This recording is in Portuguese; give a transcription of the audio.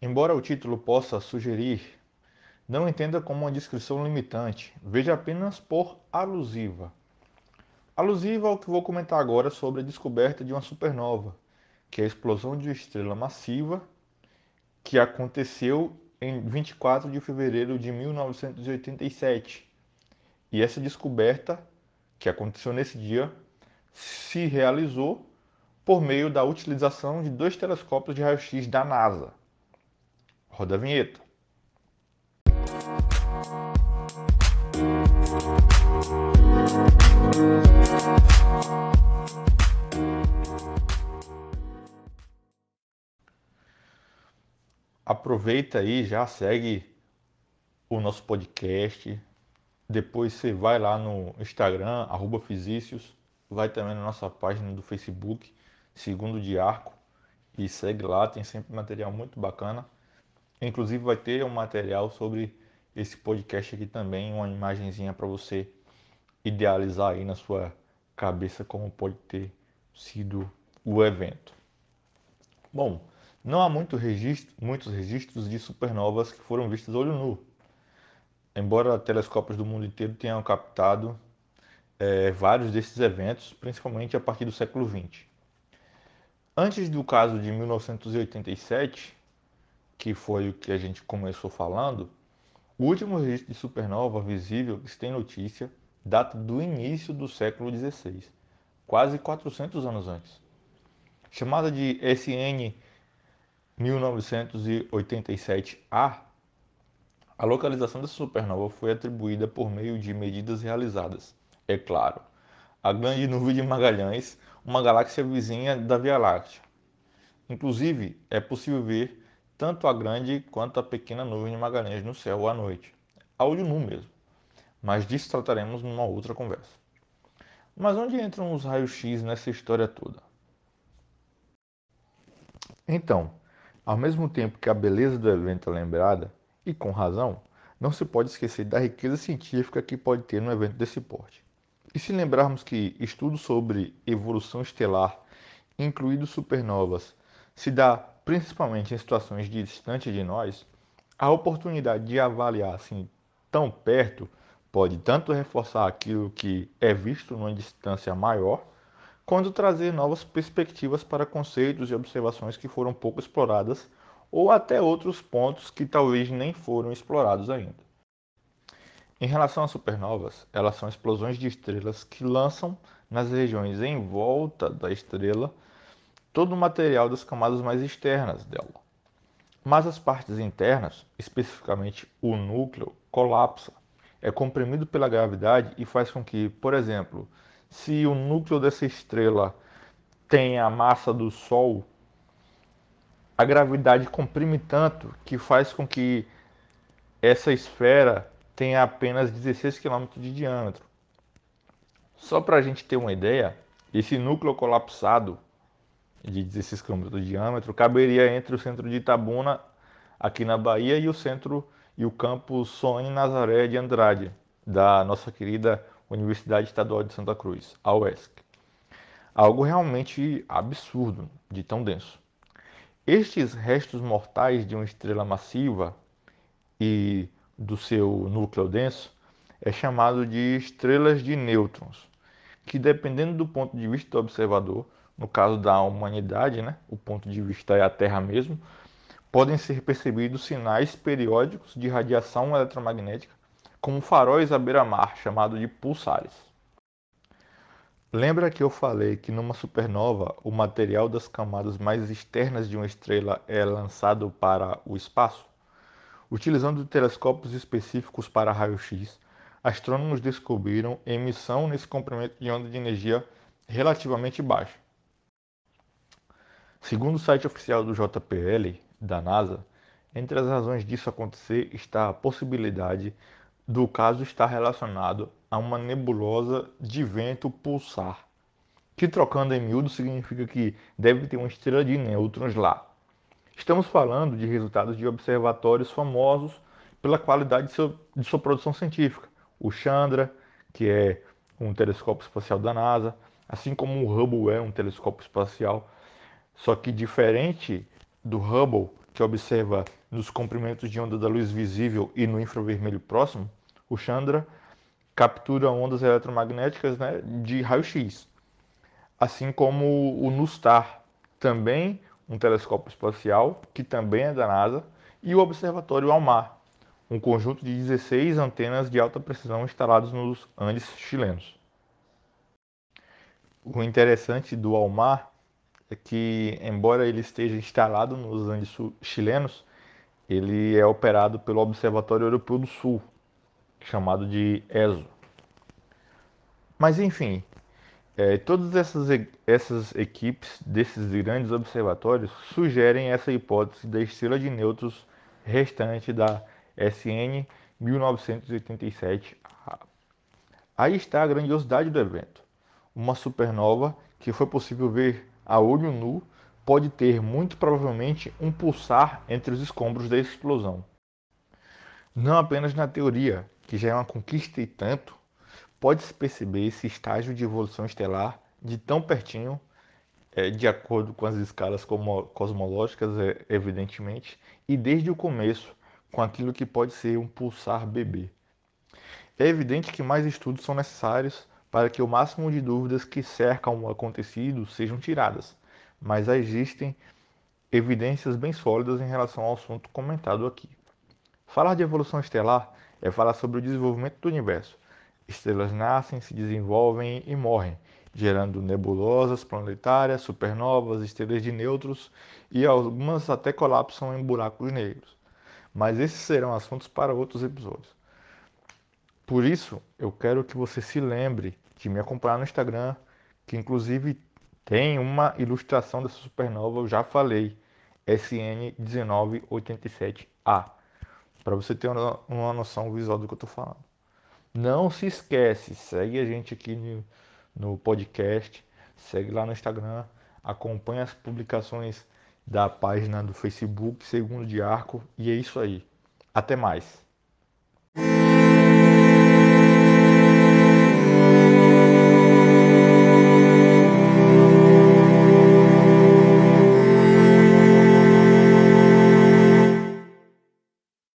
Embora o título possa sugerir, não entenda como uma descrição limitante, veja apenas por alusiva. Alusiva ao que vou comentar agora sobre a descoberta de uma supernova, que é a explosão de uma estrela massiva que aconteceu em 24 de fevereiro de 1987. E essa descoberta, que aconteceu nesse dia, se realizou por meio da utilização de dois telescópios de raio-x da NASA. Roda a vinheta. Aproveita aí, já segue o nosso podcast. Depois você vai lá no Instagram, arroba Fisícios, vai também na nossa página do Facebook, Segundo de Arco, e segue lá, tem sempre material muito bacana. Inclusive vai ter um material sobre esse podcast aqui também, uma imagenzinha para você idealizar aí na sua cabeça como pode ter sido o evento. Bom, não há muito registro, muitos registros de supernovas que foram vistas olho nu. Embora telescópios do mundo inteiro tenham captado é, vários desses eventos, principalmente a partir do século XX. Antes do caso de 1987, que foi o que a gente começou falando, o último registro de supernova visível que se tem notícia data do início do século XVI, quase 400 anos antes. Chamada de SN 1987A, a localização dessa supernova foi atribuída por meio de medidas realizadas, é claro, a grande nuvem de Magalhães, uma galáxia vizinha da Via Láctea. Inclusive, é possível ver tanto a grande quanto a pequena nuvem de Magalhães no céu à noite, olho nu mesmo. Mas disso trataremos numa outra conversa. Mas onde entram os raios-x nessa história toda? Então, ao mesmo tempo que a beleza do evento é lembrada, e com razão, não se pode esquecer da riqueza científica que pode ter um evento desse porte. E se lembrarmos que estudos sobre evolução estelar, incluindo supernovas, se dá principalmente em situações distantes de nós, a oportunidade de avaliar assim tão perto pode tanto reforçar aquilo que é visto numa distância maior, quanto trazer novas perspectivas para conceitos e observações que foram pouco exploradas ou até outros pontos que talvez nem foram explorados ainda. Em relação às supernovas, elas são explosões de estrelas que lançam nas regiões em volta da estrela todo o material das camadas mais externas dela. Mas as partes internas, especificamente o núcleo, colapsa, é comprimido pela gravidade e faz com que, por exemplo, se o núcleo dessa estrela tem a massa do Sol, a gravidade comprime tanto que faz com que essa esfera tenha apenas 16 km de diâmetro. Só para a gente ter uma ideia, esse núcleo colapsado de 16 km de diâmetro, caberia entre o centro de Itabuna, aqui na Bahia, e o centro e o campus Sônia Nazaré de Andrade, da nossa querida Universidade Estadual de Santa Cruz, a UESC. Algo realmente absurdo de tão denso. Estes restos mortais de uma estrela massiva e do seu núcleo denso é chamado de estrelas de nêutrons, que dependendo do ponto de vista do observador, no caso da humanidade, né, o ponto de vista é a Terra mesmo, podem ser percebidos sinais periódicos de radiação eletromagnética, como faróis à beira-mar, chamado de pulsares. Lembra que eu falei que numa supernova o material das camadas mais externas de uma estrela é lançado para o espaço? Utilizando telescópios específicos para raio-x, astrônomos descobriram emissão nesse comprimento de onda de energia relativamente baixa. Segundo o site oficial do JPL, da NASA, entre as razões disso acontecer está a possibilidade do caso estar relacionado a uma nebulosa de vento pulsar, que trocando em miúdo significa que deve ter uma estrela de nêutrons lá. Estamos falando de resultados de observatórios famosos pela qualidade de, seu, de sua produção científica. O Chandra, que é um telescópio espacial da NASA, assim como o Hubble é um telescópio espacial só que diferente do Hubble, que observa nos comprimentos de onda da luz visível e no infravermelho próximo, o Chandra captura ondas eletromagnéticas né, de raio-x, assim como o NUSTAR, também um telescópio espacial, que também é da NASA, e o Observatório Almar, um conjunto de 16 antenas de alta precisão instalados nos Andes chilenos. O interessante do Almar que, embora ele esteja instalado nos Andes chilenos, ele é operado pelo Observatório Europeu do Sul, chamado de ESO. Mas enfim, é, todas essas, essas equipes desses grandes observatórios sugerem essa hipótese da estrela de nêutrons restante da SN 1987. Aí está a grandiosidade do evento. Uma supernova que foi possível ver a olho nu pode ter muito provavelmente um pulsar entre os escombros da explosão. Não apenas na teoria, que já é uma conquista e tanto, pode-se perceber esse estágio de evolução estelar de tão pertinho, é, de acordo com as escalas cosmológicas, é, evidentemente, e desde o começo, com aquilo que pode ser um pulsar bebê. É evidente que mais estudos são necessários para que o máximo de dúvidas que cercam o acontecido sejam tiradas, mas existem evidências bem sólidas em relação ao assunto comentado aqui. Falar de evolução estelar é falar sobre o desenvolvimento do universo. Estrelas nascem, se desenvolvem e morrem, gerando nebulosas planetárias, supernovas, estrelas de nêutrons e algumas até colapsam em buracos negros. Mas esses serão assuntos para outros episódios. Por isso, eu quero que você se lembre de me acompanhar no Instagram, que inclusive tem uma ilustração dessa supernova, eu já falei, SN1987A para você ter uma, uma noção visual do que eu estou falando. Não se esquece, segue a gente aqui no, no podcast, segue lá no Instagram, acompanha as publicações da página do Facebook Segundo de Arco e é isso aí. Até mais.